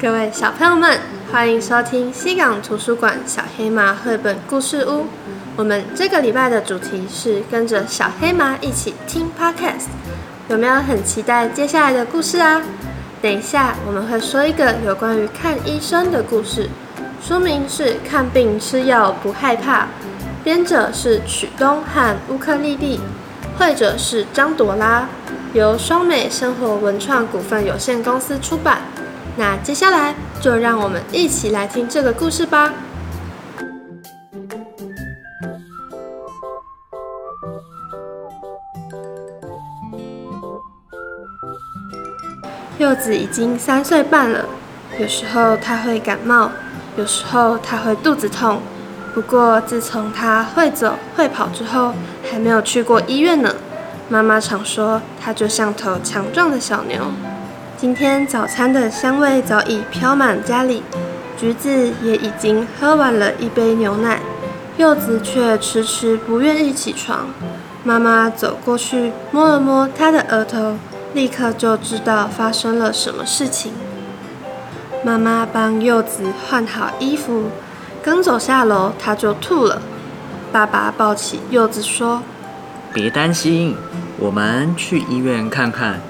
各位小朋友们，欢迎收听西港图书馆小黑马绘本故事屋。我们这个礼拜的主题是跟着小黑马一起听 Podcast，有没有很期待接下来的故事啊？等一下我们会说一个有关于看医生的故事，书名是《看病吃药不害怕》，编者是曲东和乌克丽丽，绘者是张朵拉，由双美生活文创股份有限公司出版。那接下来就让我们一起来听这个故事吧。柚子已经三岁半了，有时候他会感冒，有时候他会肚子痛。不过自从他会走会跑之后，还没有去过医院呢。妈妈常说他就像头强壮的小牛。今天早餐的香味早已飘满家里，橘子也已经喝完了一杯牛奶，柚子却迟迟不愿意起床。妈妈走过去摸了摸他的额头，立刻就知道发生了什么事情。妈妈帮柚子换好衣服，刚走下楼他就吐了。爸爸抱起柚子说：“别担心，我们去医院看看。”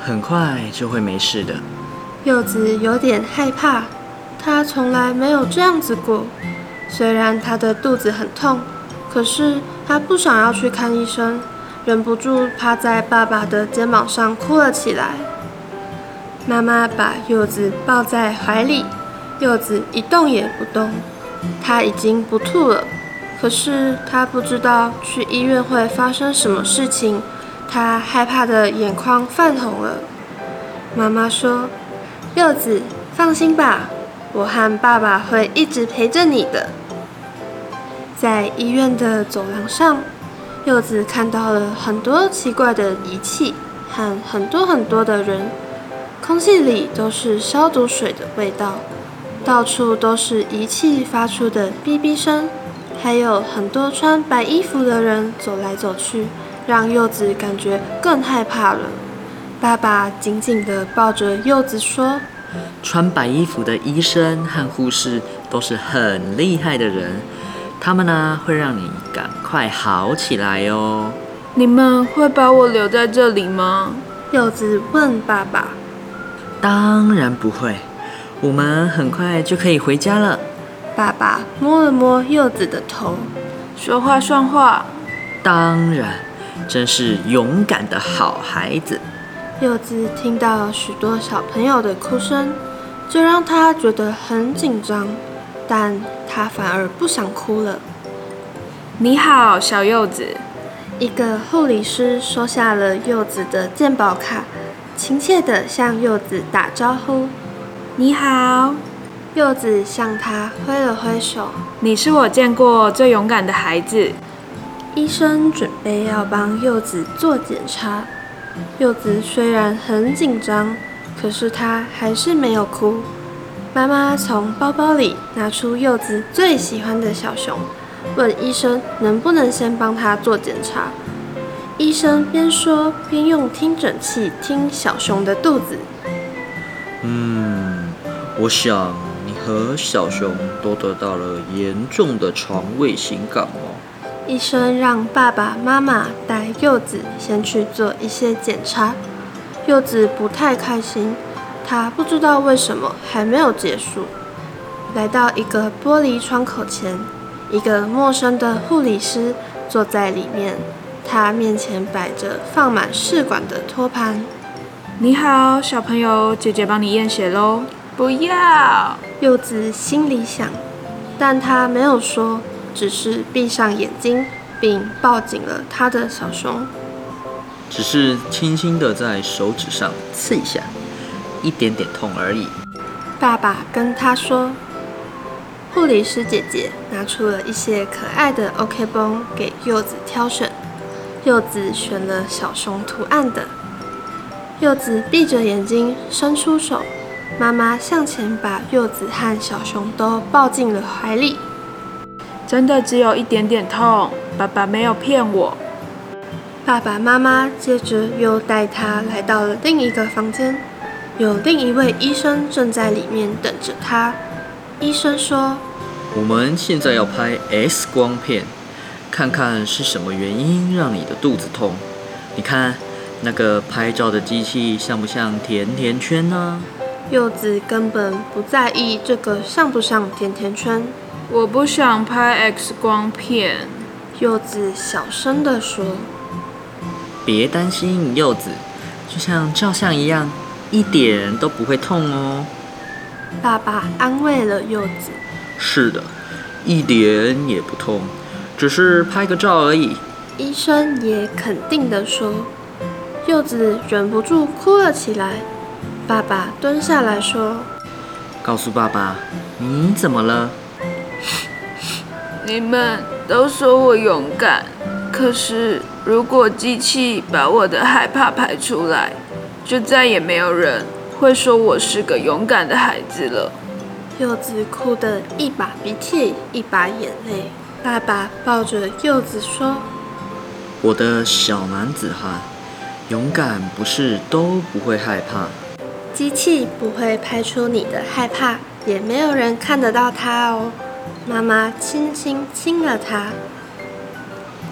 很快就会没事的。柚子有点害怕，他从来没有这样子过。虽然他的肚子很痛，可是他不想要去看医生，忍不住趴在爸爸的肩膀上哭了起来。妈妈把柚子抱在怀里，柚子一动也不动。他已经不吐了，可是他不知道去医院会发生什么事情。他害怕的眼眶泛红了。妈妈说：“柚子，放心吧，我和爸爸会一直陪着你的。”在医院的走廊上，柚子看到了很多奇怪的仪器和很多很多的人，空气里都是消毒水的味道，到处都是仪器发出的哔哔声，还有很多穿白衣服的人走来走去。让柚子感觉更害怕了。爸爸紧紧地抱着柚子说：“穿白衣服的医生和护士都是很厉害的人，他们呢会让你赶快好起来哦。”你们会把我留在这里吗？柚子问爸爸。“当然不会，我们很快就可以回家了。”爸爸摸了摸柚子的头，说话算话。“当然。”真是勇敢的好孩子。柚子听到许多小朋友的哭声，这让他觉得很紧张，但他反而不想哭了。你好，小柚子。一个护理师收下了柚子的健保卡，亲切地向柚子打招呼。你好。柚子向他挥了挥手。你是我见过最勇敢的孩子。医生准备要帮柚子做检查，柚子虽然很紧张，可是她还是没有哭。妈妈从包包里拿出柚子最喜欢的小熊，问医生能不能先帮她做检查。医生边说边用听诊器听小熊的肚子。嗯，我想你和小熊都得到了严重的肠胃型感冒。医生让爸爸妈妈带柚子先去做一些检查。柚子不太开心，他不知道为什么还没有结束。来到一个玻璃窗口前，一个陌生的护理师坐在里面，他面前摆着放满试管的托盘。你好，小朋友，姐姐帮你验血喽。不要，柚子心里想，但他没有说。只是闭上眼睛，并抱紧了他的小熊。只是轻轻的在手指上刺一下，一点点痛而已。爸爸跟他说。护理师姐姐拿出了一些可爱的 OK 绷给柚子挑选。柚子选了小熊图案的。柚子闭着眼睛，伸出手。妈妈向前把柚子和小熊都抱进了怀里。真的只有一点点痛，爸爸没有骗我。爸爸妈妈接着又带他来到了另一个房间，有另一位医生正在里面等着他。医生说：“我们现在要拍 X 光片，看看是什么原因让你的肚子痛。你看那个拍照的机器像不像甜甜圈呢？”柚子根本不在意这个像不像甜甜圈。我不想拍 X 光片。柚子小声地说。别担心，柚子，就像照相一样，一点都不会痛哦。爸爸安慰了柚子。是的，一点也不痛，只是拍个照而已。医生也肯定地说。柚子忍不住哭了起来。爸爸蹲下来说：“告诉爸爸，你怎么了？” 你们都说我勇敢。可是，如果机器把我的害怕排出来，就再也没有人会说我是个勇敢的孩子了。柚子哭得一把鼻涕一把眼泪。爸爸抱着柚子说：“我的小男子汉，勇敢不是都不会害怕。机器不会拍出你的害怕，也没有人看得到它哦。”妈妈轻轻亲了它。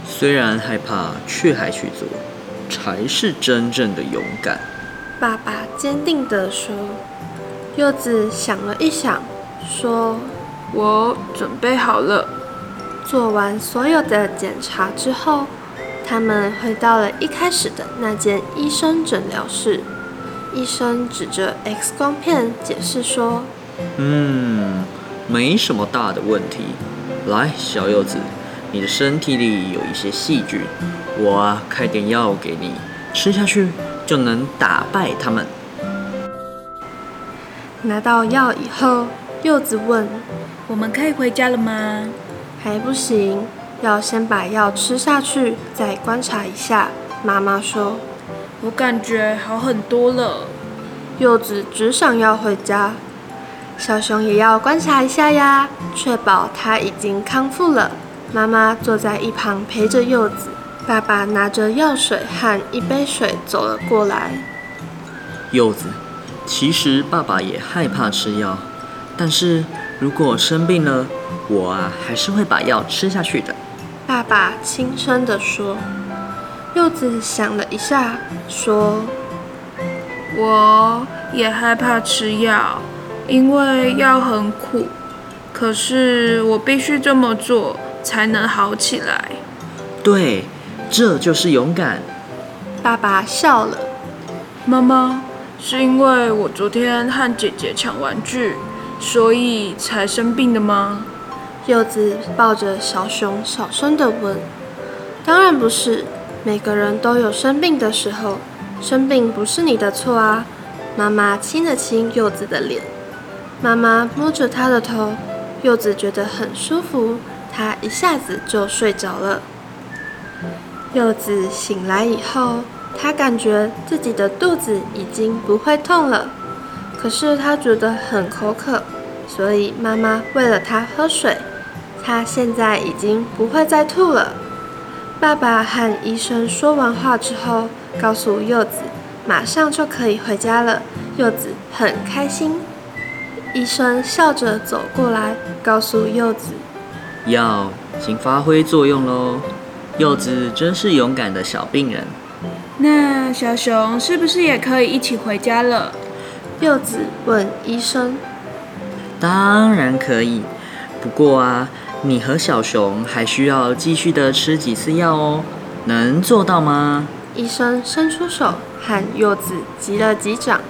虽然害怕，却还去做，才是真正的勇敢。爸爸坚定地说。柚子想了一想，说：“我准备好了。”做完所有的检查之后，他们回到了一开始的那间医生诊疗室。医生指着 X 光片解释说：“嗯，没什么大的问题。来，小柚子。”你的身体里有一些细菌，我啊开点药给你，吃下去就能打败他们。拿到药以后，柚子问：“我们可以回家了吗？”还不行，要先把药吃下去，再观察一下。妈妈说：“我感觉好很多了。”柚子只想要回家。小熊也要观察一下呀，确保它已经康复了。妈妈坐在一旁陪着柚子，爸爸拿着药水和一杯水走了过来。柚子，其实爸爸也害怕吃药，但是如果生病了，我啊还是会把药吃下去的。爸爸轻声地说。柚子想了一下，说：“我也害怕吃药，因为药很苦，可是我必须这么做。”才能好起来。对，这就是勇敢。爸爸笑了。妈妈，是因为我昨天和姐姐抢玩具，所以才生病的吗？柚子抱着小熊，小声的问。当然不是，每个人都有生病的时候，生病不是你的错啊。妈妈亲了亲柚子的脸，妈妈摸着她的头，柚子觉得很舒服。他一下子就睡着了。柚子醒来以后，他感觉自己的肚子已经不会痛了，可是他觉得很口渴，所以妈妈喂了他喝水。他现在已经不会再吐了。爸爸和医生说完话之后，告诉柚子马上就可以回家了。柚子很开心。医生笑着走过来，告诉柚子。药已经发挥作用喽，柚子真是勇敢的小病人。那小熊是不是也可以一起回家了？柚子问医生。当然可以，不过啊，你和小熊还需要继续的吃几次药哦，能做到吗？医生伸出手，和柚子击了击掌。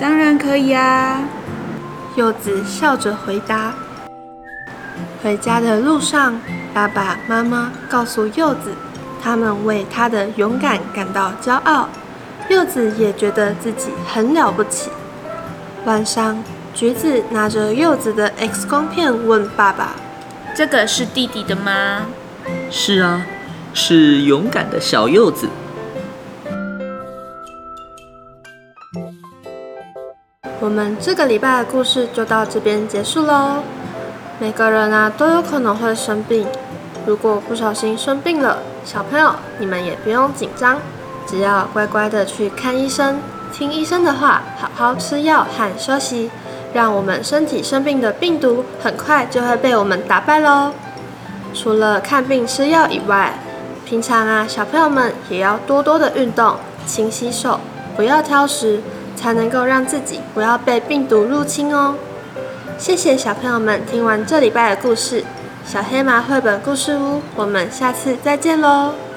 当然可以啊，柚子笑着回答。回家的路上，爸爸妈妈告诉柚子，他们为他的勇敢感到骄傲。柚子也觉得自己很了不起。晚上，橘子拿着柚子的 X 光片问爸爸：“这个是弟弟的吗？”“是啊，是勇敢的小柚子。”我们这个礼拜的故事就到这边结束喽。每个人啊都有可能会生病，如果不小心生病了，小朋友，你们也不用紧张，只要乖乖的去看医生，听医生的话，好好吃药和休息，让我们身体生病的病毒很快就会被我们打败喽。除了看病吃药以外，平常啊，小朋友们也要多多的运动，勤洗手，不要挑食，才能够让自己不要被病毒入侵哦。谢谢小朋友们听完这礼拜的故事，小黑马绘本故事屋，我们下次再见喽。